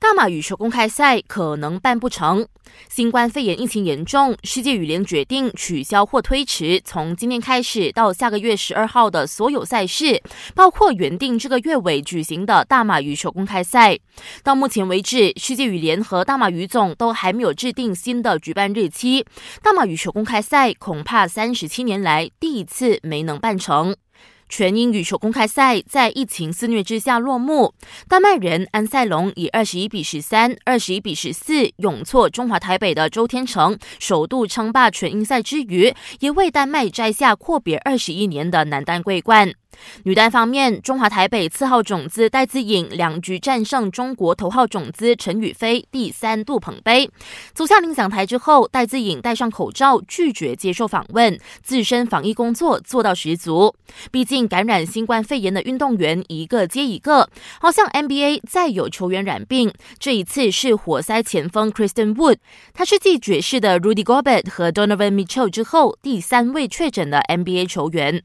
大马羽球公开赛可能办不成。新冠肺炎疫情严重，世界羽联决定取消或推迟从今天开始到下个月十二号的所有赛事，包括原定这个月尾举行的大马羽球公开赛。到目前为止，世界羽联和大马羽总都还没有制定新的举办日期。大马羽球公开赛恐怕三十七年来第一次没能办成。全英羽球公开赛在疫情肆虐之下落幕，丹麦人安塞龙以二十一比十三、二十一比十四勇挫中华台北的周天成，首度称霸全英赛之余，也为丹麦摘下阔别二十一年的男单桂冠。女单方面，中华台北次号种子戴资颖两局战胜中国头号种子陈雨菲，第三度捧杯。走下领奖台之后，戴资颖戴上口罩，拒绝接受访问，自身防疫工作做到十足。毕竟感染新冠肺炎的运动员一个接一个，好像 NBA 再有球员染病，这一次是活塞前锋 Kristen Wood，他是继爵士的 Rudy Gobert 和 Donovan Mitchell 之后第三位确诊的 NBA 球员。